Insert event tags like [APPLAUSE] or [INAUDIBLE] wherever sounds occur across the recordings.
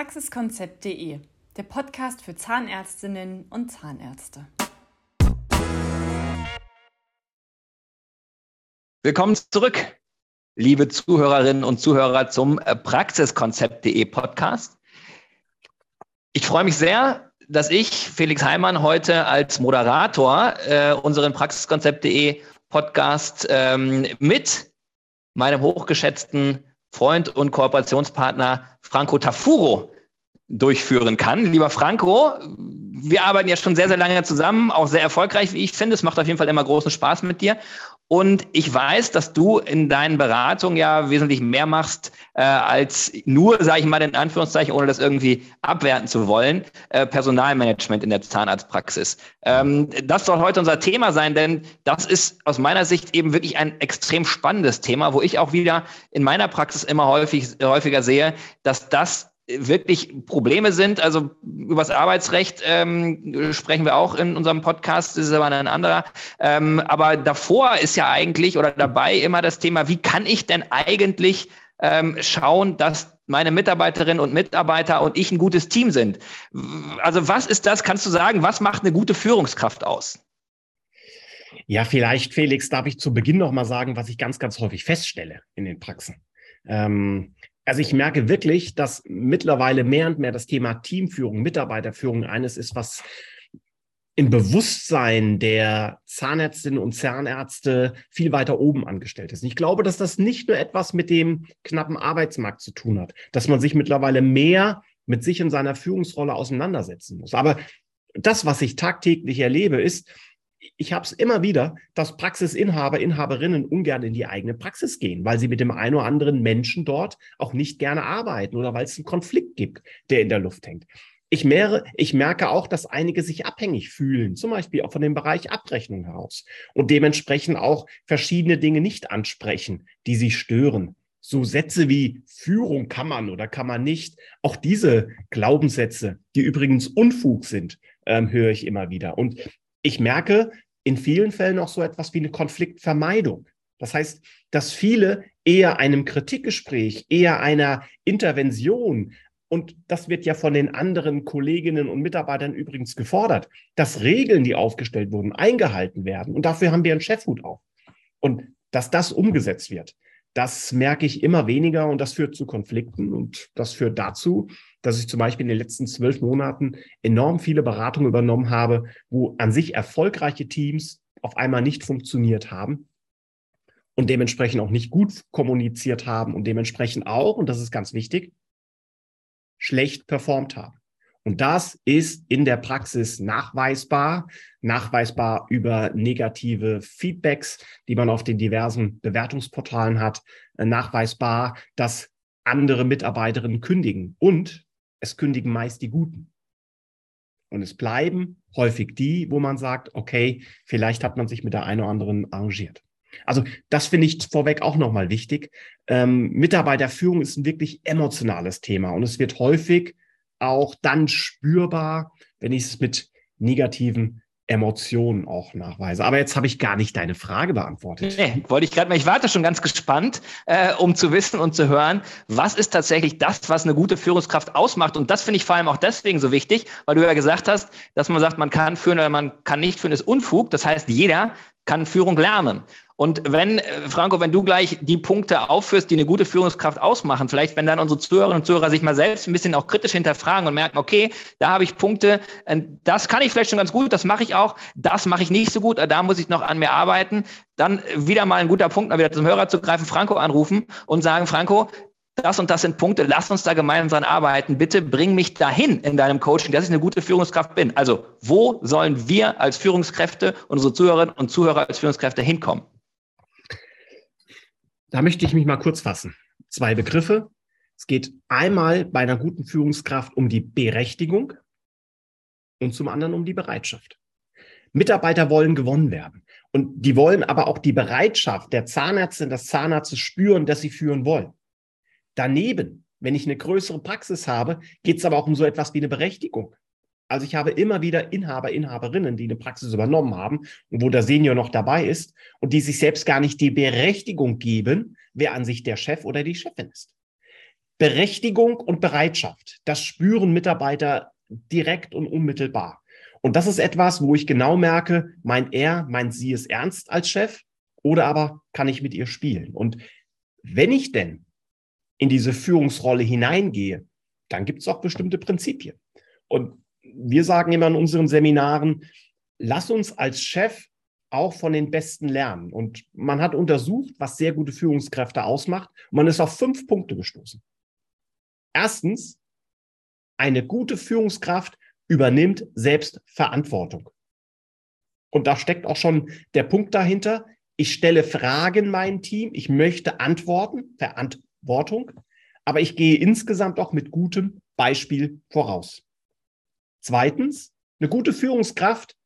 Praxiskonzept.de, der Podcast für Zahnärztinnen und Zahnärzte. Willkommen zurück, liebe Zuhörerinnen und Zuhörer zum Praxiskonzept.de Podcast. Ich freue mich sehr, dass ich, Felix Heimann, heute als Moderator äh, unseren Praxiskonzept.de Podcast ähm, mit meinem hochgeschätzten Freund und Kooperationspartner Franco Tafuro durchführen kann. Lieber Franco, wir arbeiten ja schon sehr, sehr lange zusammen, auch sehr erfolgreich, wie ich finde. Es macht auf jeden Fall immer großen Spaß mit dir. Und ich weiß, dass du in deinen Beratungen ja wesentlich mehr machst, äh, als nur, sage ich mal in Anführungszeichen, ohne das irgendwie abwerten zu wollen, äh, Personalmanagement in der Zahnarztpraxis. Ähm, das soll heute unser Thema sein, denn das ist aus meiner Sicht eben wirklich ein extrem spannendes Thema, wo ich auch wieder in meiner Praxis immer häufig, häufiger sehe, dass das wirklich Probleme sind. Also über das Arbeitsrecht ähm, sprechen wir auch in unserem Podcast, das ist aber ein anderer. Ähm, aber davor ist ja eigentlich oder dabei immer das Thema, wie kann ich denn eigentlich ähm, schauen, dass meine Mitarbeiterinnen und Mitarbeiter und ich ein gutes Team sind. Also was ist das? Kannst du sagen, was macht eine gute Führungskraft aus? Ja, vielleicht, Felix, darf ich zu Beginn noch mal sagen, was ich ganz, ganz häufig feststelle in den Praxen. Ähm, also ich merke wirklich, dass mittlerweile mehr und mehr das Thema Teamführung, Mitarbeiterführung eines ist, was im Bewusstsein der Zahnärztinnen und Zahnärzte viel weiter oben angestellt ist. Ich glaube, dass das nicht nur etwas mit dem knappen Arbeitsmarkt zu tun hat, dass man sich mittlerweile mehr mit sich und seiner Führungsrolle auseinandersetzen muss. Aber das, was ich tagtäglich erlebe, ist, ich habe es immer wieder, dass Praxisinhaber, Inhaberinnen ungern in die eigene Praxis gehen, weil sie mit dem einen oder anderen Menschen dort auch nicht gerne arbeiten oder weil es einen Konflikt gibt, der in der Luft hängt. Ich, mehr, ich merke auch, dass einige sich abhängig fühlen, zum Beispiel auch von dem Bereich Abrechnung heraus und dementsprechend auch verschiedene Dinge nicht ansprechen, die sie stören. So Sätze wie Führung kann man oder kann man nicht, auch diese Glaubenssätze, die übrigens Unfug sind, ähm, höre ich immer wieder. Und ich merke in vielen Fällen auch so etwas wie eine Konfliktvermeidung. Das heißt, dass viele eher einem Kritikgespräch, eher einer Intervention, und das wird ja von den anderen Kolleginnen und Mitarbeitern übrigens gefordert, dass Regeln, die aufgestellt wurden, eingehalten werden. Und dafür haben wir einen Chefhut auf. Und dass das umgesetzt wird, das merke ich immer weniger und das führt zu Konflikten und das führt dazu, dass ich zum Beispiel in den letzten zwölf Monaten enorm viele Beratungen übernommen habe, wo an sich erfolgreiche Teams auf einmal nicht funktioniert haben und dementsprechend auch nicht gut kommuniziert haben und dementsprechend auch, und das ist ganz wichtig, schlecht performt haben. Und das ist in der Praxis nachweisbar, nachweisbar über negative Feedbacks, die man auf den diversen Bewertungsportalen hat, nachweisbar, dass andere Mitarbeiterinnen kündigen und es kündigen meist die Guten. Und es bleiben häufig die, wo man sagt, okay, vielleicht hat man sich mit der einen oder anderen arrangiert. Also das finde ich vorweg auch nochmal wichtig. Ähm, Mitarbeiterführung ist ein wirklich emotionales Thema und es wird häufig auch dann spürbar, wenn ich es mit negativen Emotionen auch nachweise. Aber jetzt habe ich gar nicht deine Frage beantwortet. Nee, wollte ich gerade mal. Ich warte schon ganz gespannt, äh, um zu wissen und zu hören, was ist tatsächlich das, was eine gute Führungskraft ausmacht. Und das finde ich vor allem auch deswegen so wichtig, weil du ja gesagt hast, dass man sagt, man kann führen oder man kann nicht führen, ist Unfug. Das heißt, jeder kann Führung lernen. Und wenn, äh, Franco, wenn du gleich die Punkte aufführst, die eine gute Führungskraft ausmachen, vielleicht wenn dann unsere Zuhörerinnen und Zuhörer sich mal selbst ein bisschen auch kritisch hinterfragen und merken, okay, da habe ich Punkte, äh, das kann ich vielleicht schon ganz gut, das mache ich auch, das mache ich nicht so gut, da muss ich noch an mir arbeiten, dann wieder mal ein guter Punkt, mal wieder zum Hörer zu greifen, Franco anrufen und sagen, Franco, das und das sind Punkte, lass uns da gemeinsam arbeiten. Bitte bring mich dahin in deinem Coaching, dass ich eine gute Führungskraft bin. Also, wo sollen wir als Führungskräfte, unsere Zuhörerinnen und Zuhörer als Führungskräfte hinkommen? Da möchte ich mich mal kurz fassen. Zwei Begriffe. Es geht einmal bei einer guten Führungskraft um die Berechtigung und zum anderen um die Bereitschaft. Mitarbeiter wollen gewonnen werden. Und die wollen aber auch die Bereitschaft der Zahnärztin, des Zahnarztes spüren, dass sie führen wollen. Daneben, wenn ich eine größere Praxis habe, geht es aber auch um so etwas wie eine Berechtigung. Also ich habe immer wieder Inhaber, Inhaberinnen, die eine Praxis übernommen haben und wo der Senior noch dabei ist und die sich selbst gar nicht die Berechtigung geben, wer an sich der Chef oder die Chefin ist. Berechtigung und Bereitschaft, das spüren Mitarbeiter direkt und unmittelbar. Und das ist etwas, wo ich genau merke, meint er, meint sie es ernst als Chef oder aber kann ich mit ihr spielen? Und wenn ich denn in diese Führungsrolle hineingehe, dann gibt es auch bestimmte Prinzipien. Und wir sagen immer in unseren Seminaren, lass uns als Chef auch von den Besten lernen. Und man hat untersucht, was sehr gute Führungskräfte ausmacht. Und man ist auf fünf Punkte gestoßen. Erstens, eine gute Führungskraft übernimmt selbst Verantwortung. Und da steckt auch schon der Punkt dahinter. Ich stelle Fragen meinem Team. Ich möchte Antworten, Verantwortung. Aber ich gehe insgesamt auch mit gutem Beispiel voraus. Zweitens, eine gute Führungskraft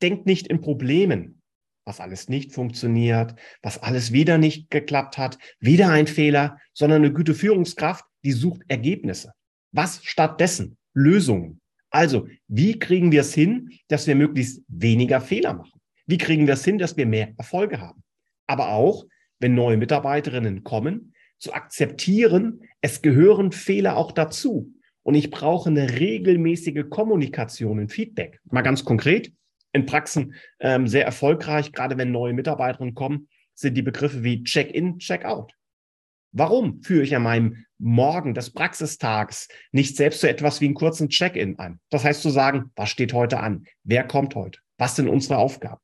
denkt nicht in Problemen, was alles nicht funktioniert, was alles wieder nicht geklappt hat, wieder ein Fehler, sondern eine gute Führungskraft, die sucht Ergebnisse. Was stattdessen? Lösungen. Also, wie kriegen wir es hin, dass wir möglichst weniger Fehler machen? Wie kriegen wir es hin, dass wir mehr Erfolge haben? Aber auch, wenn neue Mitarbeiterinnen kommen, zu akzeptieren, es gehören Fehler auch dazu. Und ich brauche eine regelmäßige Kommunikation und Feedback. Mal ganz konkret, in Praxen ähm, sehr erfolgreich, gerade wenn neue Mitarbeiterinnen kommen, sind die Begriffe wie Check-in, Check-out. Warum führe ich an meinem Morgen des Praxistags nicht selbst so etwas wie einen kurzen Check-in an? Das heißt zu sagen, was steht heute an? Wer kommt heute? Was sind unsere Aufgaben?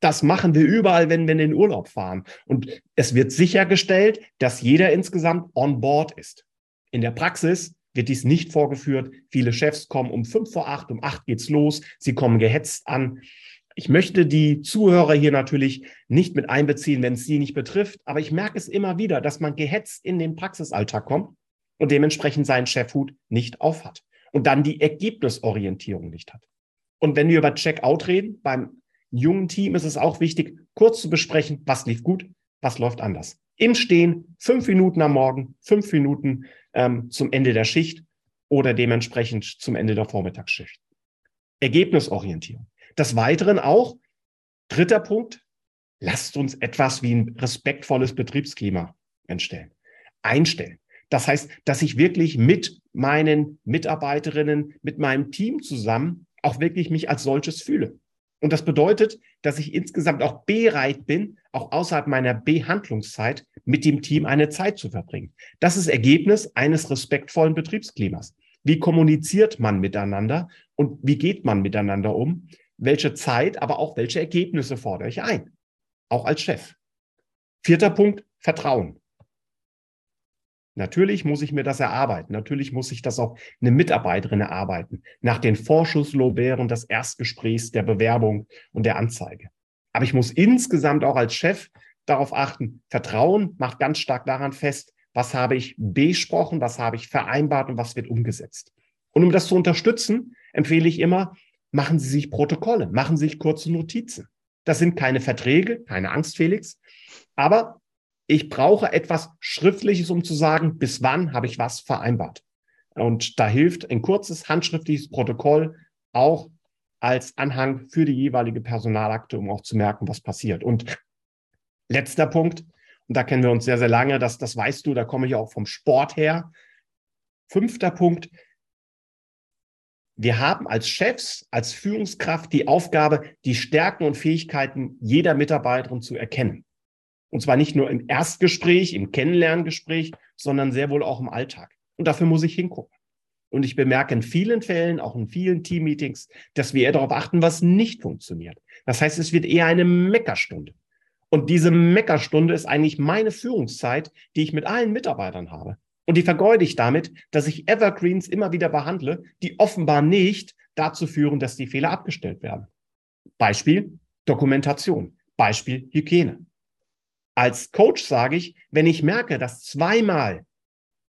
Das machen wir überall, wenn wir in den Urlaub fahren. Und es wird sichergestellt, dass jeder insgesamt on board ist. In der Praxis wird dies nicht vorgeführt. Viele Chefs kommen um fünf vor acht, um acht geht's los. Sie kommen gehetzt an. Ich möchte die Zuhörer hier natürlich nicht mit einbeziehen, wenn es sie nicht betrifft. Aber ich merke es immer wieder, dass man gehetzt in den Praxisalltag kommt und dementsprechend seinen Chefhut nicht aufhat und dann die Ergebnisorientierung nicht hat. Und wenn wir über Checkout reden, beim jungen Team ist es auch wichtig, kurz zu besprechen, was lief gut, was läuft anders. Im Stehen, fünf Minuten am Morgen, fünf Minuten ähm, zum Ende der Schicht oder dementsprechend zum Ende der Vormittagsschicht. Ergebnisorientierung. Des Weiteren auch, dritter Punkt, lasst uns etwas wie ein respektvolles Betriebsklima entstellen, einstellen. Das heißt, dass ich wirklich mit meinen Mitarbeiterinnen, mit meinem Team zusammen auch wirklich mich als solches fühle. Und das bedeutet, dass ich insgesamt auch bereit bin, auch außerhalb meiner Behandlungszeit mit dem Team eine Zeit zu verbringen. Das ist Ergebnis eines respektvollen Betriebsklimas. Wie kommuniziert man miteinander und wie geht man miteinander um? Welche Zeit, aber auch welche Ergebnisse fordere ich ein? Auch als Chef. Vierter Punkt, Vertrauen. Natürlich muss ich mir das erarbeiten. Natürlich muss ich das auch eine Mitarbeiterin erarbeiten. Nach den Vorschusslorbeeren des Erstgesprächs, der Bewerbung und der Anzeige. Aber ich muss insgesamt auch als Chef darauf achten. Vertrauen macht ganz stark daran fest, was habe ich besprochen, was habe ich vereinbart und was wird umgesetzt. Und um das zu unterstützen, empfehle ich immer, machen Sie sich Protokolle, machen Sie sich kurze Notizen. Das sind keine Verträge, keine Angst, Felix. Aber ich brauche etwas Schriftliches, um zu sagen, bis wann habe ich was vereinbart. Und da hilft ein kurzes handschriftliches Protokoll auch als Anhang für die jeweilige Personalakte, um auch zu merken, was passiert. Und letzter Punkt, und da kennen wir uns sehr, sehr lange, das, das weißt du, da komme ich auch vom Sport her. Fünfter Punkt, wir haben als Chefs, als Führungskraft die Aufgabe, die Stärken und Fähigkeiten jeder Mitarbeiterin zu erkennen. Und zwar nicht nur im Erstgespräch, im Kennenlerngespräch, sondern sehr wohl auch im Alltag. Und dafür muss ich hingucken. Und ich bemerke in vielen Fällen, auch in vielen Teammeetings, dass wir eher darauf achten, was nicht funktioniert. Das heißt, es wird eher eine Meckerstunde. Und diese Meckerstunde ist eigentlich meine Führungszeit, die ich mit allen Mitarbeitern habe. Und die vergeude ich damit, dass ich Evergreens immer wieder behandle, die offenbar nicht dazu führen, dass die Fehler abgestellt werden. Beispiel Dokumentation. Beispiel Hygiene. Als Coach sage ich, wenn ich merke, dass zweimal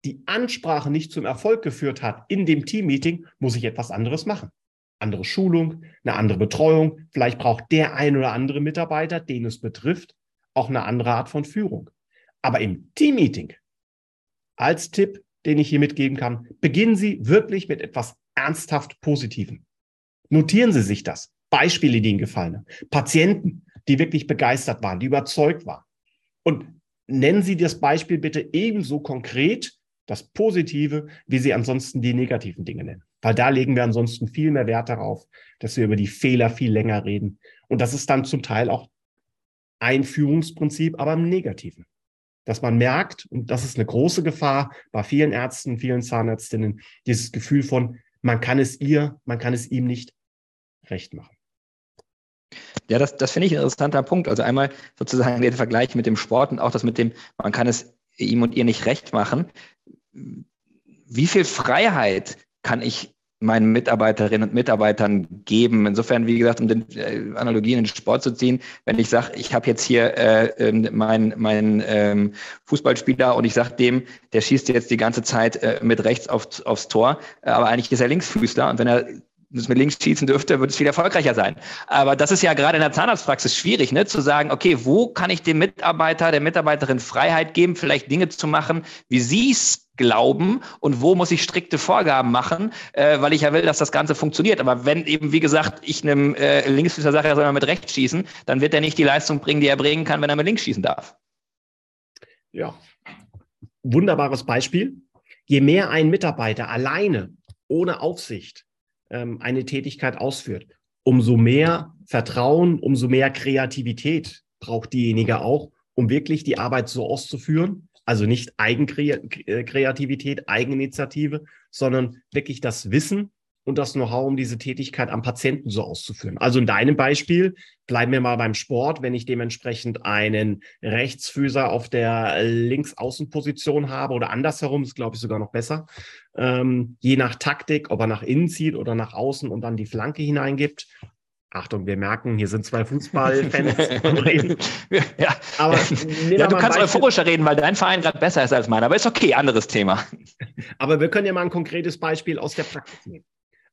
die Ansprache nicht zum Erfolg geführt hat in dem Teammeeting, muss ich etwas anderes machen. Andere Schulung, eine andere Betreuung. Vielleicht braucht der ein oder andere Mitarbeiter, den es betrifft, auch eine andere Art von Führung. Aber im Teammeeting, als Tipp, den ich hier mitgeben kann, beginnen Sie wirklich mit etwas ernsthaft Positivem. Notieren Sie sich das. Beispiele, die Ihnen gefallen haben. Patienten, die wirklich begeistert waren, die überzeugt waren. Und nennen Sie das Beispiel bitte ebenso konkret, das Positive, wie Sie ansonsten die negativen Dinge nennen. Weil da legen wir ansonsten viel mehr Wert darauf, dass wir über die Fehler viel länger reden. Und das ist dann zum Teil auch ein Führungsprinzip, aber im Negativen. Dass man merkt, und das ist eine große Gefahr bei vielen Ärzten, vielen Zahnärztinnen, dieses Gefühl von, man kann es ihr, man kann es ihm nicht recht machen. Ja, das, das finde ich ein interessanter Punkt. Also einmal sozusagen der Vergleich mit dem Sport und auch das mit dem, man kann es ihm und ihr nicht recht machen. Wie viel Freiheit kann ich meinen Mitarbeiterinnen und Mitarbeitern geben. Insofern, wie gesagt, um den äh, Analogien in den Sport zu ziehen, wenn ich sage, ich habe jetzt hier äh, ähm, meinen mein, ähm, Fußballspieler und ich sage dem, der schießt jetzt die ganze Zeit äh, mit rechts auf, aufs Tor, aber eigentlich ist er Linksfüßler und wenn er das mit links schießen dürfte, würde es viel erfolgreicher sein. Aber das ist ja gerade in der Zahnarztpraxis schwierig, ne? zu sagen, okay, wo kann ich dem Mitarbeiter, der Mitarbeiterin Freiheit geben, vielleicht Dinge zu machen, wie sie es glauben und wo muss ich strikte Vorgaben machen, äh, weil ich ja will, dass das Ganze funktioniert. Aber wenn eben, wie gesagt, ich einem äh, Linksfüßer sage, er soll mal mit rechts schießen, dann wird er nicht die Leistung bringen, die er bringen kann, wenn er mit links schießen darf. Ja, wunderbares Beispiel. Je mehr ein Mitarbeiter alleine, ohne Aufsicht, ähm, eine Tätigkeit ausführt, umso mehr Vertrauen, umso mehr Kreativität braucht diejenige auch, um wirklich die Arbeit so auszuführen. Also nicht Eigenkreativität, Eigeninitiative, sondern wirklich das Wissen, und das Know-how, um diese Tätigkeit am Patienten so auszuführen. Also in deinem Beispiel bleiben wir mal beim Sport, wenn ich dementsprechend einen Rechtsfüßer auf der Linksaußenposition habe oder andersherum, ist glaube ich sogar noch besser, ähm, je nach Taktik, ob er nach innen zieht oder nach außen und dann die Flanke hineingibt. Achtung, wir merken, hier sind zwei Fußballfans. [LAUGHS] ja, aber ja, du kannst euphorischer reden, weil dein Verein gerade besser ist als meiner. Aber ist okay, anderes Thema. Aber wir können ja mal ein konkretes Beispiel aus der Praxis nehmen.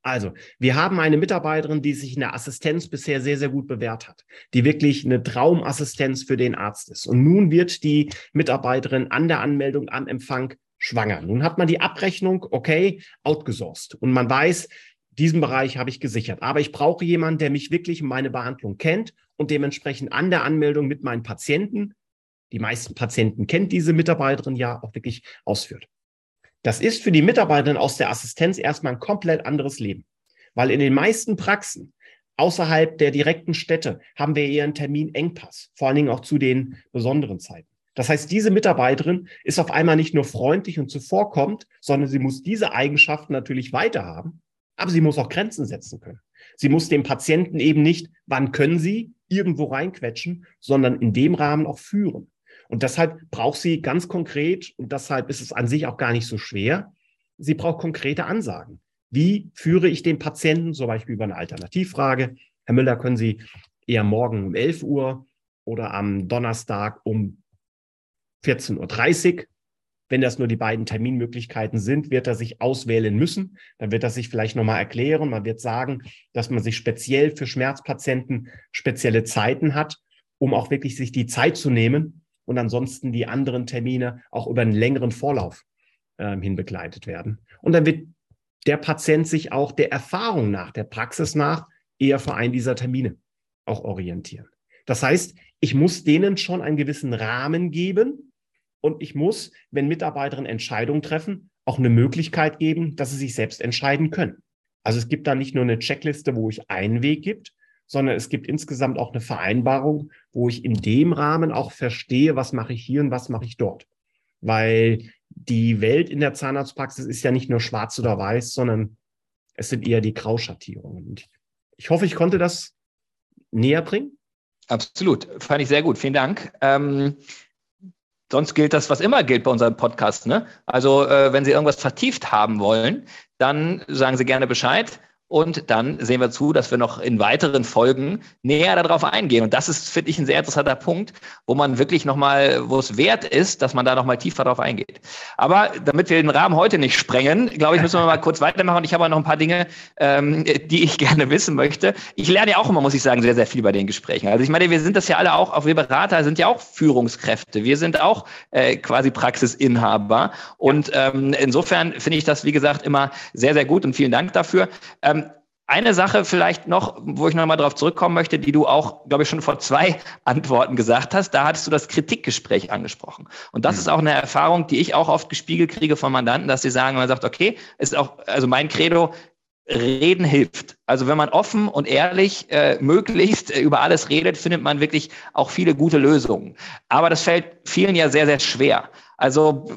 Also, wir haben eine Mitarbeiterin, die sich in der Assistenz bisher sehr, sehr gut bewährt hat, die wirklich eine Traumassistenz für den Arzt ist. Und nun wird die Mitarbeiterin an der Anmeldung am Empfang schwanger. Nun hat man die Abrechnung, okay, outgesourced. Und man weiß, diesen Bereich habe ich gesichert. Aber ich brauche jemanden, der mich wirklich meine Behandlung kennt und dementsprechend an der Anmeldung mit meinen Patienten, die meisten Patienten kennt diese Mitarbeiterin ja, auch wirklich ausführt. Das ist für die Mitarbeiterin aus der Assistenz erstmal ein komplett anderes Leben, weil in den meisten Praxen außerhalb der direkten Städte haben wir eher einen Terminengpass, vor allen Dingen auch zu den besonderen Zeiten. Das heißt, diese Mitarbeiterin ist auf einmal nicht nur freundlich und zuvorkommt, sondern sie muss diese Eigenschaften natürlich weiterhaben, aber sie muss auch Grenzen setzen können. Sie muss dem Patienten eben nicht, wann können sie, irgendwo reinquetschen, sondern in dem Rahmen auch führen. Und deshalb braucht sie ganz konkret, und deshalb ist es an sich auch gar nicht so schwer, sie braucht konkrete Ansagen. Wie führe ich den Patienten, zum Beispiel über eine Alternativfrage? Herr Müller, können Sie eher morgen um 11 Uhr oder am Donnerstag um 14.30 Uhr? Wenn das nur die beiden Terminmöglichkeiten sind, wird er sich auswählen müssen. Dann wird er sich vielleicht nochmal erklären. Man wird sagen, dass man sich speziell für Schmerzpatienten spezielle Zeiten hat, um auch wirklich sich die Zeit zu nehmen, und ansonsten die anderen Termine auch über einen längeren Vorlauf äh, hin begleitet werden. Und dann wird der Patient sich auch der Erfahrung nach, der Praxis nach, eher für einen dieser Termine auch orientieren. Das heißt, ich muss denen schon einen gewissen Rahmen geben und ich muss, wenn Mitarbeiterinnen Entscheidungen treffen, auch eine Möglichkeit geben, dass sie sich selbst entscheiden können. Also es gibt da nicht nur eine Checkliste, wo ich einen Weg gibt, sondern es gibt insgesamt auch eine Vereinbarung, wo ich in dem Rahmen auch verstehe, was mache ich hier und was mache ich dort. Weil die Welt in der Zahnarztpraxis ist ja nicht nur schwarz oder weiß, sondern es sind eher die Grauschattierungen. Und ich hoffe, ich konnte das näher bringen. Absolut, fand ich sehr gut. Vielen Dank. Ähm, sonst gilt das, was immer gilt bei unserem Podcast. Ne? Also, äh, wenn Sie irgendwas vertieft haben wollen, dann sagen Sie gerne Bescheid. Und dann sehen wir zu, dass wir noch in weiteren Folgen näher darauf eingehen. Und das ist, finde ich, ein sehr interessanter Punkt, wo man wirklich nochmal, wo es wert ist, dass man da nochmal tiefer darauf eingeht. Aber damit wir den Rahmen heute nicht sprengen, glaube ich, müssen wir mal [LAUGHS] kurz weitermachen. Und ich habe auch noch ein paar Dinge, ähm, die ich [LAUGHS] gerne wissen möchte. Ich lerne ja auch immer, muss ich sagen, sehr, sehr viel bei den Gesprächen. Also ich meine, wir sind das ja alle auch, auch wir Berater sind ja auch Führungskräfte. Wir sind auch äh, quasi Praxisinhaber. Und ähm, insofern finde ich das, wie gesagt, immer sehr, sehr gut und vielen Dank dafür. Ähm, eine Sache vielleicht noch, wo ich nochmal darauf zurückkommen möchte, die du auch, glaube ich, schon vor zwei [LAUGHS] Antworten gesagt hast. Da hattest du das Kritikgespräch angesprochen. Und das mhm. ist auch eine Erfahrung, die ich auch oft gespiegelt kriege von Mandanten, dass sie sagen, man sagt, okay, ist auch, also mein Credo, Reden hilft. Also wenn man offen und ehrlich äh, möglichst äh, über alles redet, findet man wirklich auch viele gute Lösungen. Aber das fällt vielen ja sehr, sehr schwer. Also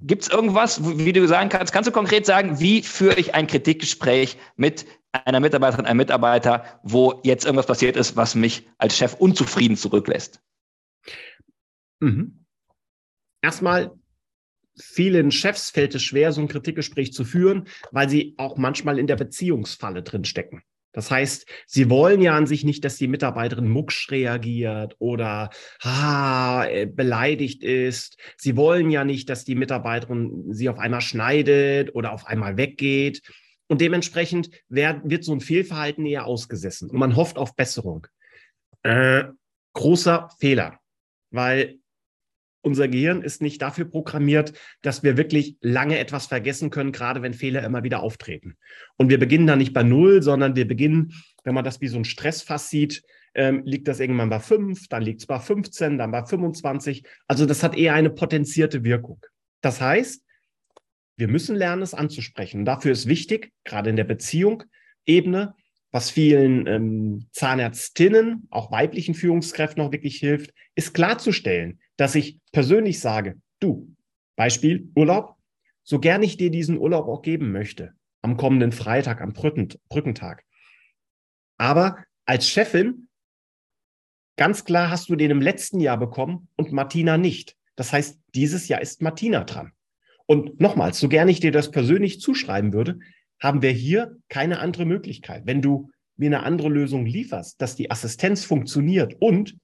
gibt es irgendwas, wie du sagen kannst, kannst du konkret sagen, wie führe ich ein Kritikgespräch mit einer Mitarbeiterin, einem Mitarbeiter, wo jetzt irgendwas passiert ist, was mich als Chef unzufrieden zurücklässt? Mhm. Erstmal, vielen Chefs fällt es schwer, so ein Kritikgespräch zu führen, weil sie auch manchmal in der Beziehungsfalle drinstecken. Das heißt, sie wollen ja an sich nicht, dass die Mitarbeiterin mucksch reagiert oder ah, beleidigt ist. Sie wollen ja nicht, dass die Mitarbeiterin sie auf einmal schneidet oder auf einmal weggeht. Und dementsprechend wird, wird so ein Fehlverhalten eher ausgesessen und man hofft auf Besserung. Äh, großer Fehler, weil unser Gehirn ist nicht dafür programmiert, dass wir wirklich lange etwas vergessen können, gerade wenn Fehler immer wieder auftreten. Und wir beginnen da nicht bei Null, sondern wir beginnen, wenn man das wie so ein Stressfass sieht, ähm, liegt das irgendwann bei fünf, dann liegt es bei 15, dann bei 25. Also das hat eher eine potenzierte Wirkung. Das heißt, wir müssen lernen, es anzusprechen. Dafür ist wichtig, gerade in der Beziehung, Ebene, was vielen ähm, Zahnärztinnen, auch weiblichen Führungskräften noch wirklich hilft, ist klarzustellen, dass ich persönlich sage, du, Beispiel Urlaub, so gern ich dir diesen Urlaub auch geben möchte, am kommenden Freitag, am Brückentag. Aber als Chefin, ganz klar hast du den im letzten Jahr bekommen und Martina nicht. Das heißt, dieses Jahr ist Martina dran. Und nochmals, so gern ich dir das persönlich zuschreiben würde, haben wir hier keine andere Möglichkeit. Wenn du mir eine andere Lösung lieferst, dass die Assistenz funktioniert und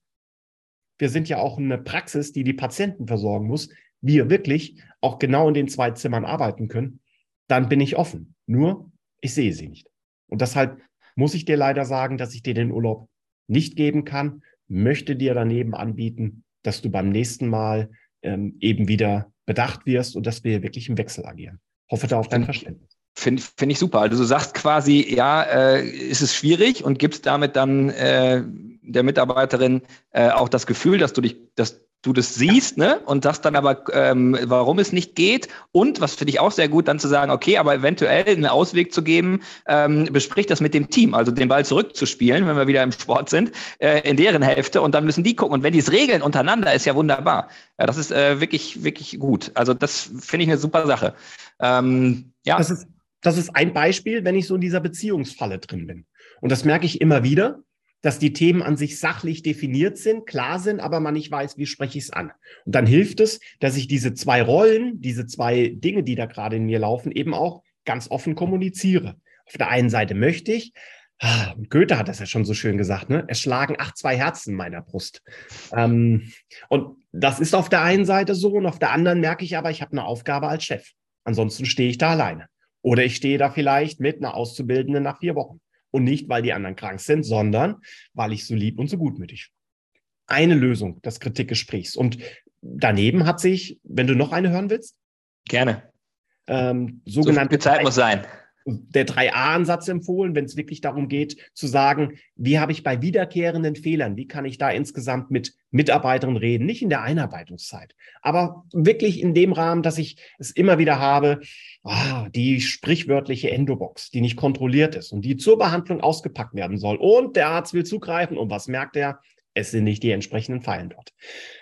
wir sind ja auch eine Praxis, die die Patienten versorgen muss, wir wirklich auch genau in den zwei Zimmern arbeiten können, dann bin ich offen. Nur, ich sehe sie nicht. Und deshalb muss ich dir leider sagen, dass ich dir den Urlaub nicht geben kann, möchte dir daneben anbieten, dass du beim nächsten Mal ähm, eben wieder bedacht wirst und dass wir wirklich im Wechsel agieren. Hoffe da auf dein Verständnis. Finde find ich super. Also du sagst quasi, ja, äh, ist es schwierig und gibst damit dann äh, der Mitarbeiterin äh, auch das Gefühl, dass du dich, dass du das siehst, ne? Und sagst dann aber, ähm, warum es nicht geht. Und was finde ich auch sehr gut, dann zu sagen, okay, aber eventuell einen Ausweg zu geben, ähm, besprich das mit dem Team, also den Ball zurückzuspielen, wenn wir wieder im Sport sind, äh, in deren Hälfte und dann müssen die gucken. Und wenn die es regeln untereinander, ist ja wunderbar. Ja, das ist äh, wirklich, wirklich gut. Also das finde ich eine super Sache. Ähm, ja. Das ist das ist ein Beispiel, wenn ich so in dieser Beziehungsfalle drin bin. Und das merke ich immer wieder, dass die Themen an sich sachlich definiert sind, klar sind, aber man nicht weiß, wie spreche ich es an. Und dann hilft es, dass ich diese zwei Rollen, diese zwei Dinge, die da gerade in mir laufen, eben auch ganz offen kommuniziere. Auf der einen Seite möchte ich, ah, Goethe hat das ja schon so schön gesagt, ne? Es schlagen acht, zwei Herzen in meiner Brust. Ähm, und das ist auf der einen Seite so und auf der anderen merke ich aber, ich habe eine Aufgabe als Chef. Ansonsten stehe ich da alleine. Oder ich stehe da vielleicht mit einer Auszubildenden nach vier Wochen. Und nicht, weil die anderen krank sind, sondern weil ich so lieb und so gutmütig. Eine Lösung des Kritikgesprächs. Und daneben hat sich, wenn du noch eine hören willst? Gerne. Ähm, sogenannte so Zeit muss sein der 3a-Ansatz empfohlen, wenn es wirklich darum geht, zu sagen, wie habe ich bei wiederkehrenden Fehlern, wie kann ich da insgesamt mit Mitarbeitern reden, nicht in der Einarbeitungszeit, aber wirklich in dem Rahmen, dass ich es immer wieder habe, ah, die sprichwörtliche Endobox, die nicht kontrolliert ist und die zur Behandlung ausgepackt werden soll. Und der Arzt will zugreifen und was merkt er? Es sind nicht die entsprechenden Pfeilen dort.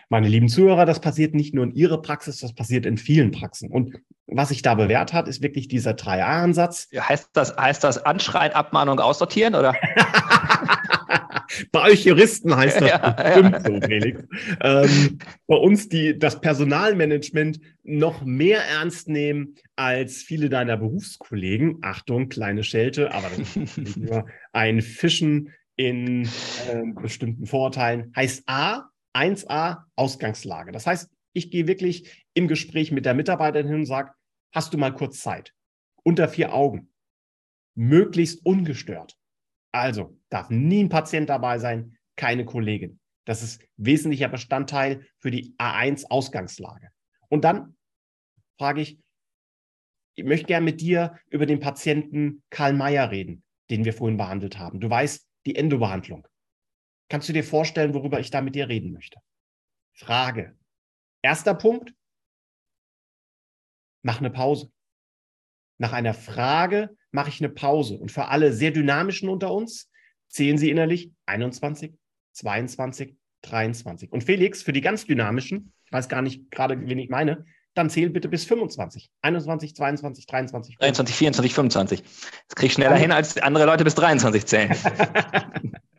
Meine lieben Zuhörer, das passiert nicht nur in Ihrer Praxis, das passiert in vielen Praxen. Und was sich da bewährt hat, ist wirklich dieser 3a-Ansatz. Ja, heißt, das, heißt das Anschreien, Abmahnung, aussortieren, oder? [LAUGHS] bei euch Juristen heißt das ja, bestimmt ja. so, Felix. Ähm, bei uns die, das Personalmanagement noch mehr ernst nehmen als viele deiner Berufskollegen. Achtung, kleine Schelte, aber das ist nicht nur ein Fischen in äh, bestimmten Vorurteilen. Heißt A, 1a Ausgangslage. Das heißt, ich gehe wirklich im Gespräch mit der Mitarbeiterin hin und sage, hast du mal kurz Zeit? Unter vier Augen. Möglichst ungestört. Also darf nie ein Patient dabei sein, keine Kollegin. Das ist wesentlicher Bestandteil für die A1 Ausgangslage. Und dann frage ich, ich möchte gerne mit dir über den Patienten Karl Mayer reden. den wir vorhin behandelt haben. Du weißt, die Endobehandlung. Kannst du dir vorstellen, worüber ich da mit dir reden möchte? Frage. Erster Punkt. Mach eine Pause. Nach einer Frage mache ich eine Pause. Und für alle sehr dynamischen unter uns zählen sie innerlich 21, 22, 23. Und Felix, für die ganz dynamischen, ich weiß gar nicht gerade, wen ich meine, dann zähl bitte bis 25. 21, 22, 23. 23, 24, 25. Das kriege ich schneller hin, als andere Leute bis 23 zählen. [LAUGHS]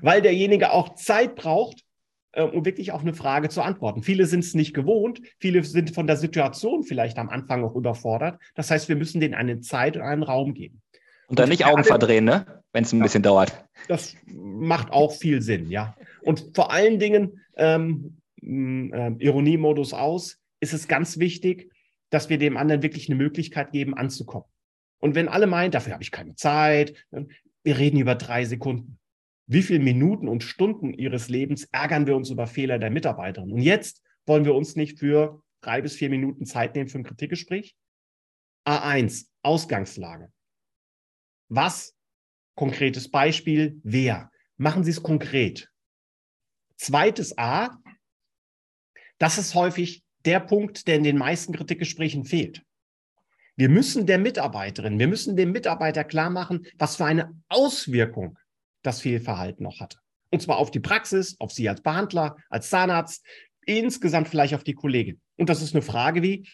Weil derjenige auch Zeit braucht, äh, um wirklich auf eine Frage zu antworten. Viele sind es nicht gewohnt, viele sind von der Situation vielleicht am Anfang auch überfordert. Das heißt, wir müssen denen eine Zeit und einen Raum geben. Und dann nicht Augen verdrehen, ne? wenn es ein bisschen dauert. Das macht auch viel Sinn, ja. Und vor allen Dingen, ähm, äh, Ironiemodus aus, ist es ganz wichtig, dass wir dem anderen wirklich eine Möglichkeit geben, anzukommen. Und wenn alle meinen, dafür habe ich keine Zeit, wir reden über drei Sekunden. Wie viele Minuten und Stunden ihres Lebens ärgern wir uns über Fehler der Mitarbeiterin? Und jetzt wollen wir uns nicht für drei bis vier Minuten Zeit nehmen für ein Kritikgespräch. A1, Ausgangslage. Was? Konkretes Beispiel. Wer? Machen Sie es konkret. Zweites A. Das ist häufig der Punkt, der in den meisten Kritikgesprächen fehlt. Wir müssen der Mitarbeiterin, wir müssen dem Mitarbeiter klar machen, was für eine Auswirkung das Fehlverhalten noch hatte. Und zwar auf die Praxis, auf Sie als Behandler, als Zahnarzt, insgesamt vielleicht auf die Kollegin. Und das ist eine Frage wie,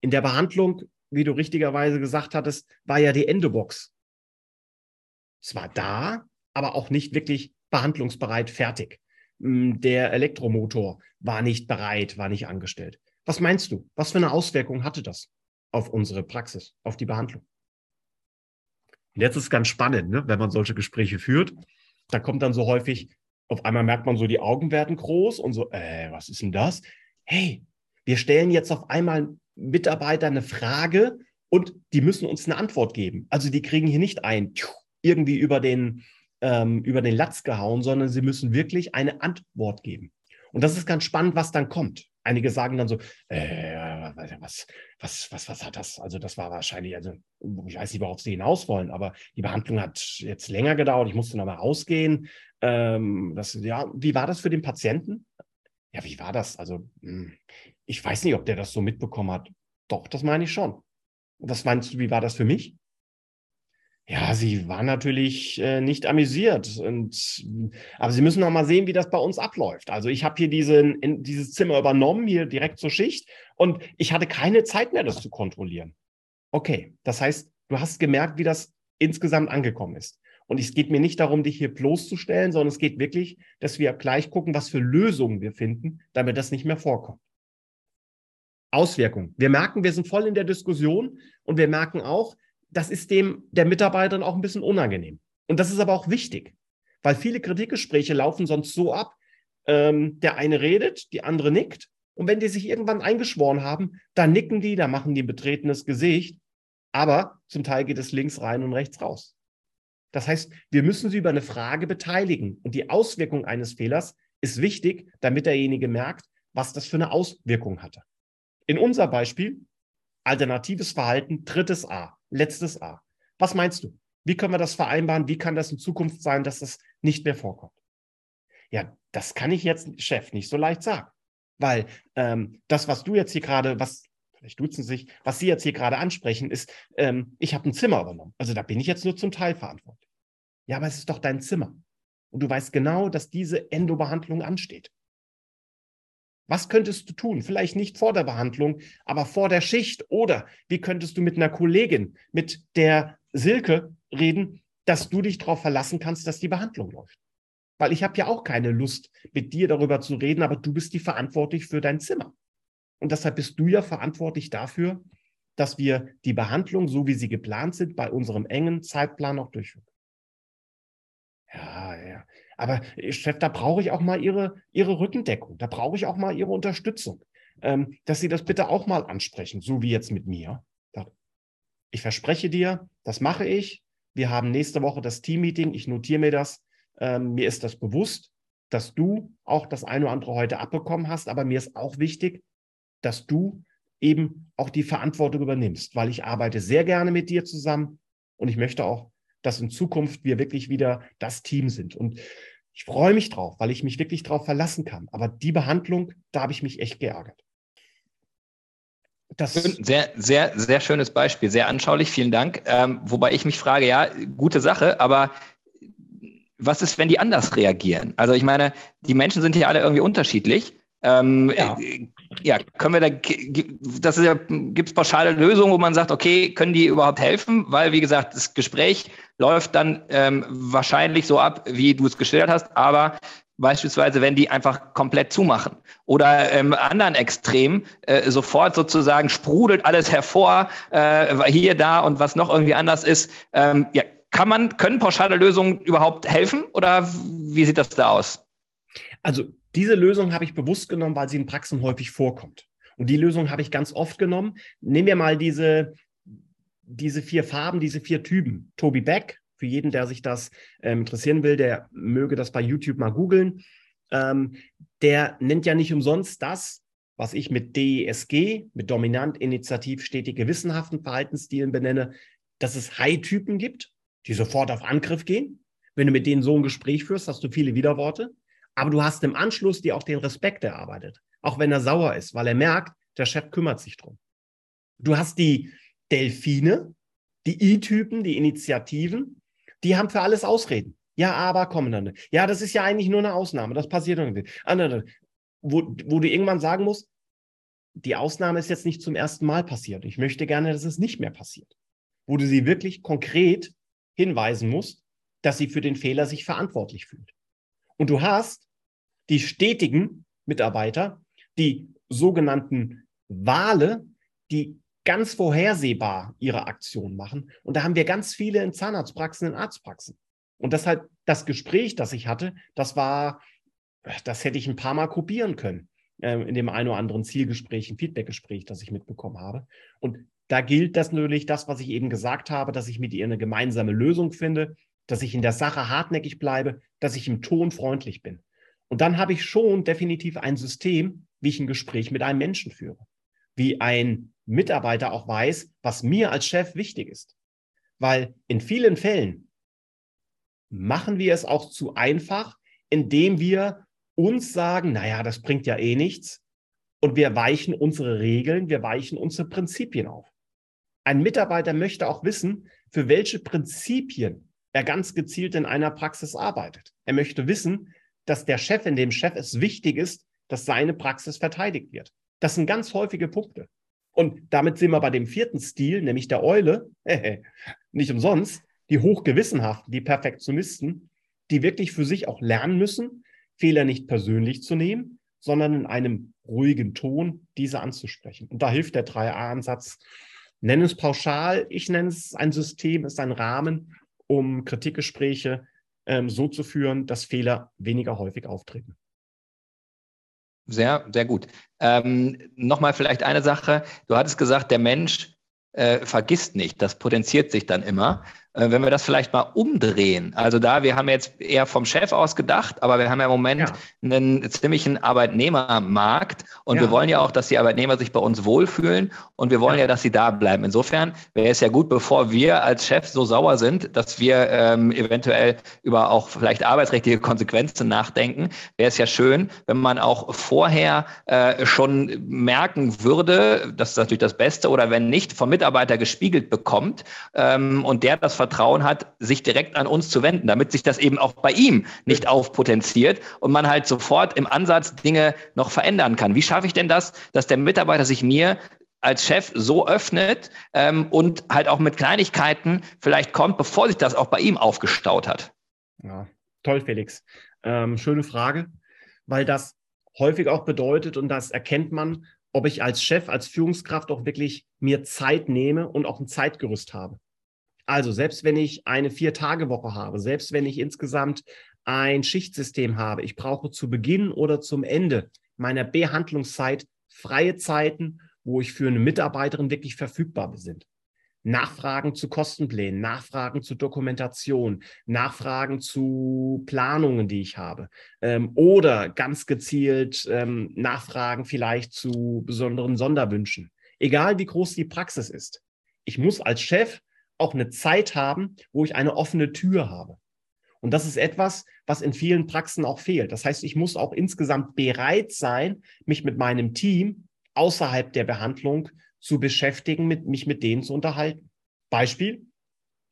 in der Behandlung, wie du richtigerweise gesagt hattest, war ja die Endobox. Es war da, aber auch nicht wirklich behandlungsbereit fertig. Hm, der Elektromotor war nicht bereit, war nicht angestellt. Was meinst du? Was für eine Auswirkung hatte das auf unsere Praxis, auf die Behandlung? Und jetzt ist es ganz spannend, ne? wenn man solche Gespräche führt. Da kommt dann so häufig, auf einmal merkt man so, die Augen werden groß und so, äh, was ist denn das? Hey, wir stellen jetzt auf einmal Mitarbeiter eine Frage und die müssen uns eine Antwort geben. Also die kriegen hier nicht ein, irgendwie über den, ähm, über den Latz gehauen, sondern sie müssen wirklich eine Antwort geben. Und das ist ganz spannend, was dann kommt. Einige sagen dann so, äh, was, was, was, was hat das? Also das war wahrscheinlich, also ich weiß nicht, worauf sie hinaus wollen, aber die Behandlung hat jetzt länger gedauert. Ich musste nochmal rausgehen. Ähm, das, ja, wie war das für den Patienten? Ja, wie war das? Also hm, ich weiß nicht, ob der das so mitbekommen hat. Doch, das meine ich schon. Was meinst du, wie war das für mich? Ja, sie war natürlich äh, nicht amüsiert. Und, aber Sie müssen noch mal sehen, wie das bei uns abläuft. Also ich habe hier diesen, in, dieses Zimmer übernommen, hier direkt zur Schicht, und ich hatte keine Zeit mehr, das zu kontrollieren. Okay, das heißt, du hast gemerkt, wie das insgesamt angekommen ist. Und es geht mir nicht darum, dich hier bloßzustellen, sondern es geht wirklich, dass wir gleich gucken, was für Lösungen wir finden, damit das nicht mehr vorkommt. Auswirkungen. Wir merken, wir sind voll in der Diskussion und wir merken auch, das ist dem der Mitarbeiterin auch ein bisschen unangenehm. Und das ist aber auch wichtig, weil viele Kritikgespräche laufen sonst so ab, ähm, der eine redet, die andere nickt. Und wenn die sich irgendwann eingeschworen haben, dann nicken die, dann machen die ein betretenes Gesicht. Aber zum Teil geht es links rein und rechts raus. Das heißt, wir müssen sie über eine Frage beteiligen. Und die Auswirkung eines Fehlers ist wichtig, damit derjenige merkt, was das für eine Auswirkung hatte. In unser Beispiel, alternatives Verhalten, drittes A letztes A. Was meinst du? Wie können wir das vereinbaren? Wie kann das in Zukunft sein, dass das nicht mehr vorkommt? Ja, das kann ich jetzt, Chef, nicht so leicht sagen. Weil ähm, das, was du jetzt hier gerade, was, vielleicht duzen sich, was Sie jetzt hier gerade ansprechen, ist, ähm, ich habe ein Zimmer übernommen. Also da bin ich jetzt nur zum Teil verantwortlich. Ja, aber es ist doch dein Zimmer. Und du weißt genau, dass diese Endobehandlung ansteht. Was könntest du tun? Vielleicht nicht vor der Behandlung, aber vor der Schicht. Oder wie könntest du mit einer Kollegin, mit der Silke reden, dass du dich darauf verlassen kannst, dass die Behandlung läuft? Weil ich habe ja auch keine Lust, mit dir darüber zu reden, aber du bist die verantwortlich für dein Zimmer. Und deshalb bist du ja verantwortlich dafür, dass wir die Behandlung, so wie sie geplant sind, bei unserem engen Zeitplan auch durchführen. Ja, ja. Aber äh, Chef, da brauche ich auch mal Ihre, Ihre Rückendeckung. Da brauche ich auch mal Ihre Unterstützung. Ähm, dass Sie das bitte auch mal ansprechen, so wie jetzt mit mir. Ich verspreche dir, das mache ich. Wir haben nächste Woche das Teammeeting. Ich notiere mir das. Ähm, mir ist das bewusst, dass du auch das eine oder andere heute abbekommen hast. Aber mir ist auch wichtig, dass du eben auch die Verantwortung übernimmst, weil ich arbeite sehr gerne mit dir zusammen und ich möchte auch, dass in Zukunft wir wirklich wieder das Team sind. Und ich freue mich drauf, weil ich mich wirklich drauf verlassen kann. Aber die Behandlung, da habe ich mich echt geärgert. Das sehr, sehr, sehr schönes Beispiel, sehr anschaulich, vielen Dank. Ähm, wobei ich mich frage, ja, gute Sache, aber was ist, wenn die anders reagieren? Also ich meine, die Menschen sind ja alle irgendwie unterschiedlich. Ähm, ja. Äh, ja. können wir da, das ist ja, gibt es pauschale Lösungen, wo man sagt, okay, können die überhaupt helfen? Weil, wie gesagt, das Gespräch läuft dann ähm, wahrscheinlich so ab, wie du es geschildert hast, aber beispielsweise, wenn die einfach komplett zumachen oder im anderen Extrem äh, sofort sozusagen sprudelt alles hervor, äh, hier, da und was noch irgendwie anders ist. Ähm, ja, kann man, können pauschale Lösungen überhaupt helfen oder wie sieht das da aus? Also diese Lösung habe ich bewusst genommen, weil sie in Praxen häufig vorkommt. Und die Lösung habe ich ganz oft genommen. Nehmen wir mal diese, diese vier Farben, diese vier Typen. Toby Beck, für jeden, der sich das ähm, interessieren will, der möge das bei YouTube mal googeln. Ähm, der nennt ja nicht umsonst das, was ich mit DESG, mit dominant, initiativ, stetig, gewissenhaften Verhaltensstilen benenne, dass es High-Typen gibt, die sofort auf Angriff gehen. Wenn du mit denen so ein Gespräch führst, hast du viele Widerworte. Aber du hast im Anschluss dir auch den Respekt erarbeitet, auch wenn er sauer ist, weil er merkt, der Chef kümmert sich drum. Du hast die Delfine, die I-Typen, die Initiativen, die haben für alles Ausreden. Ja, aber kommen dann. Ja, das ist ja eigentlich nur eine Ausnahme. Das passiert irgendwie. Ah, wo, wo du irgendwann sagen musst, die Ausnahme ist jetzt nicht zum ersten Mal passiert. Ich möchte gerne, dass es nicht mehr passiert. Wo du sie wirklich konkret hinweisen musst, dass sie für den Fehler sich verantwortlich fühlt. Und du hast die stetigen Mitarbeiter, die sogenannten Wale, die ganz vorhersehbar ihre Aktion machen. Und da haben wir ganz viele in Zahnarztpraxen, in Arztpraxen. Und deshalb das Gespräch, das ich hatte, das war, das hätte ich ein paar Mal kopieren können äh, in dem einen oder anderen Zielgespräch, ein Feedbackgespräch, das ich mitbekommen habe. Und da gilt das natürlich, das, was ich eben gesagt habe, dass ich mit ihr eine gemeinsame Lösung finde, dass ich in der Sache hartnäckig bleibe, dass ich im Ton freundlich bin. Und dann habe ich schon definitiv ein System, wie ich ein Gespräch mit einem Menschen führe. Wie ein Mitarbeiter auch weiß, was mir als Chef wichtig ist. Weil in vielen Fällen machen wir es auch zu einfach, indem wir uns sagen, naja, das bringt ja eh nichts. Und wir weichen unsere Regeln, wir weichen unsere Prinzipien auf. Ein Mitarbeiter möchte auch wissen, für welche Prinzipien er ganz gezielt in einer Praxis arbeitet. Er möchte wissen, dass der Chef, in dem Chef es wichtig ist, dass seine Praxis verteidigt wird. Das sind ganz häufige Punkte. Und damit sind wir bei dem vierten Stil, nämlich der Eule, nicht umsonst, die Hochgewissenhaften, die Perfektionisten, die wirklich für sich auch lernen müssen, Fehler nicht persönlich zu nehmen, sondern in einem ruhigen Ton diese anzusprechen. Und da hilft der 3a-Ansatz. Nennen es pauschal, ich nenne es ein System, ist ein Rahmen, um Kritikgespräche ähm, so zu führen, dass Fehler weniger häufig auftreten. Sehr, sehr gut. Ähm, Nochmal vielleicht eine Sache. Du hattest gesagt, der Mensch äh, vergisst nicht. Das potenziert sich dann immer. Äh, wenn wir das vielleicht mal umdrehen. Also da, wir haben jetzt eher vom Chef aus gedacht, aber wir haben ja im Moment ja. einen ziemlichen Arbeitnehmermarkt und ja. wir wollen ja auch, dass die Arbeitnehmer sich bei uns wohlfühlen und wir wollen ja, ja dass sie da bleiben. Insofern wäre es ja gut, bevor wir als Chef so sauer sind, dass wir ähm, eventuell über auch vielleicht arbeitsrechtliche Konsequenzen nachdenken, wäre es ja schön, wenn man auch vorher äh, schon merken würde, das ist natürlich das Beste, oder wenn nicht, vom Mitarbeiter gespiegelt bekommt ähm, und der das Vertrauen hat, sich direkt an uns zu wenden, damit sich das eben auch bei ihm nicht aufpotenziert und man halt sofort im Ansatz Dinge noch verändern kann. Wie schaffe ich denn das, dass der Mitarbeiter sich mir als Chef so öffnet ähm, und halt auch mit Kleinigkeiten vielleicht kommt, bevor sich das auch bei ihm aufgestaut hat? Ja, toll, Felix. Ähm, schöne Frage, weil das häufig auch bedeutet, und das erkennt man, ob ich als Chef, als Führungskraft auch wirklich mir Zeit nehme und auch ein Zeitgerüst habe. Also selbst wenn ich eine Vier-Tage-Woche habe, selbst wenn ich insgesamt ein Schichtsystem habe, ich brauche zu Beginn oder zum Ende meiner Behandlungszeit freie Zeiten, wo ich für eine Mitarbeiterin wirklich verfügbar bin. Nachfragen zu Kostenplänen, Nachfragen zu Dokumentation, Nachfragen zu Planungen, die ich habe. Ähm, oder ganz gezielt ähm, Nachfragen vielleicht zu besonderen Sonderwünschen. egal wie groß die Praxis ist. Ich muss als Chef auch eine Zeit haben, wo ich eine offene Tür habe. Und das ist etwas, was in vielen Praxen auch fehlt. Das heißt, ich muss auch insgesamt bereit sein, mich mit meinem Team außerhalb der Behandlung zu beschäftigen, mit, mich mit denen zu unterhalten. Beispiel,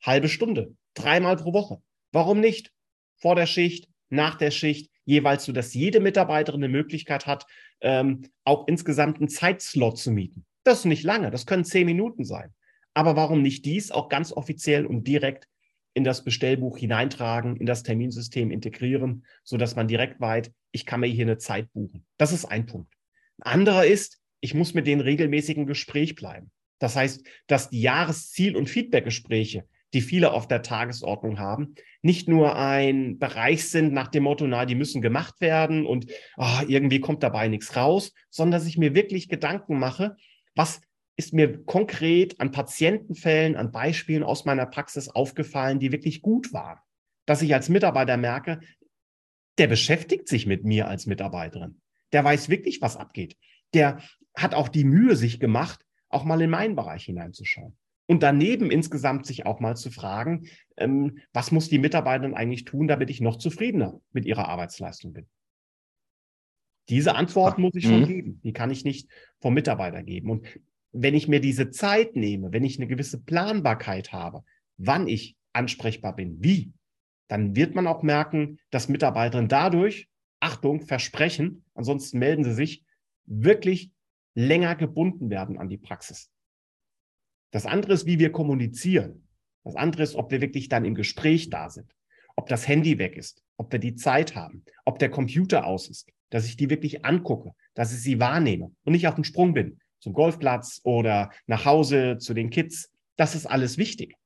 halbe Stunde, dreimal pro Woche. Warum nicht? Vor der Schicht, nach der Schicht, jeweils so, dass jede Mitarbeiterin eine Möglichkeit hat, ähm, auch insgesamt einen Zeitslot zu mieten. Das ist nicht lange, das können zehn Minuten sein. Aber warum nicht dies auch ganz offiziell und direkt in das Bestellbuch hineintragen, in das Terminsystem integrieren, so dass man direkt weiß, ich kann mir hier eine Zeit buchen. Das ist ein Punkt. Ein anderer ist, ich muss mit denen regelmäßig im Gespräch bleiben. Das heißt, dass die Jahresziel- und Feedbackgespräche, die viele auf der Tagesordnung haben, nicht nur ein Bereich sind nach dem Motto, na, die müssen gemacht werden und oh, irgendwie kommt dabei nichts raus, sondern dass ich mir wirklich Gedanken mache, was ist mir konkret an Patientenfällen, an Beispielen aus meiner Praxis aufgefallen, die wirklich gut waren. Dass ich als Mitarbeiter merke, der beschäftigt sich mit mir als Mitarbeiterin. Der weiß wirklich, was abgeht. Der hat auch die Mühe sich gemacht, auch mal in meinen Bereich hineinzuschauen. Und daneben insgesamt sich auch mal zu fragen, ähm, was muss die Mitarbeiterin eigentlich tun, damit ich noch zufriedener mit ihrer Arbeitsleistung bin. Diese Antwort muss ich schon mhm. geben. Die kann ich nicht vom Mitarbeiter geben. Und wenn ich mir diese Zeit nehme, wenn ich eine gewisse Planbarkeit habe, wann ich ansprechbar bin, wie, dann wird man auch merken, dass Mitarbeiterinnen dadurch, Achtung, versprechen, ansonsten melden sie sich, wirklich länger gebunden werden an die Praxis. Das andere ist, wie wir kommunizieren. Das andere ist, ob wir wirklich dann im Gespräch da sind, ob das Handy weg ist, ob wir die Zeit haben, ob der Computer aus ist, dass ich die wirklich angucke, dass ich sie wahrnehme und nicht auf dem Sprung bin zum Golfplatz oder nach Hause zu den Kids. Das ist alles wichtig.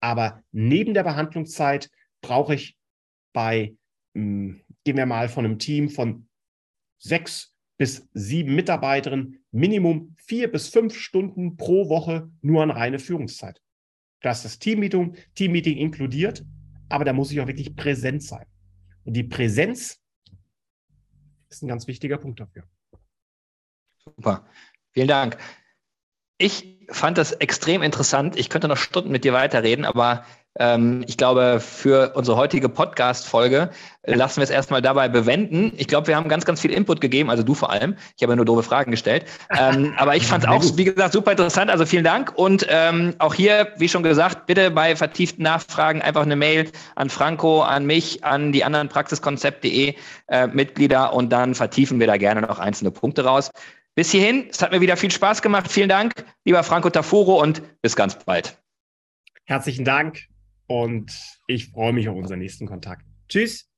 Aber neben der Behandlungszeit brauche ich bei, hm, gehen wir mal von einem Team von sechs bis sieben Mitarbeiterinnen, Minimum vier bis fünf Stunden pro Woche nur an reine Führungszeit. Das ist das Teammeeting, Teammeeting inkludiert, aber da muss ich auch wirklich präsent sein. Und die Präsenz ist ein ganz wichtiger Punkt dafür. Super. Vielen Dank. Ich fand das extrem interessant. Ich könnte noch Stunden mit dir weiterreden, aber ähm, ich glaube, für unsere heutige Podcast-Folge lassen wir es erstmal dabei bewenden. Ich glaube, wir haben ganz, ganz viel Input gegeben, also du vor allem. Ich habe ja nur doofe Fragen gestellt. Ähm, aber ich fand es [LAUGHS] auch, wie gesagt, super interessant. Also vielen Dank. Und ähm, auch hier, wie schon gesagt, bitte bei vertieften Nachfragen einfach eine Mail an Franco, an mich, an die anderen praxiskonzept.de äh, Mitglieder und dann vertiefen wir da gerne noch einzelne Punkte raus. Bis hierhin, es hat mir wieder viel Spaß gemacht. Vielen Dank, lieber Franco Tafuro und bis ganz bald. Herzlichen Dank und ich freue mich auf unseren nächsten Kontakt. Tschüss.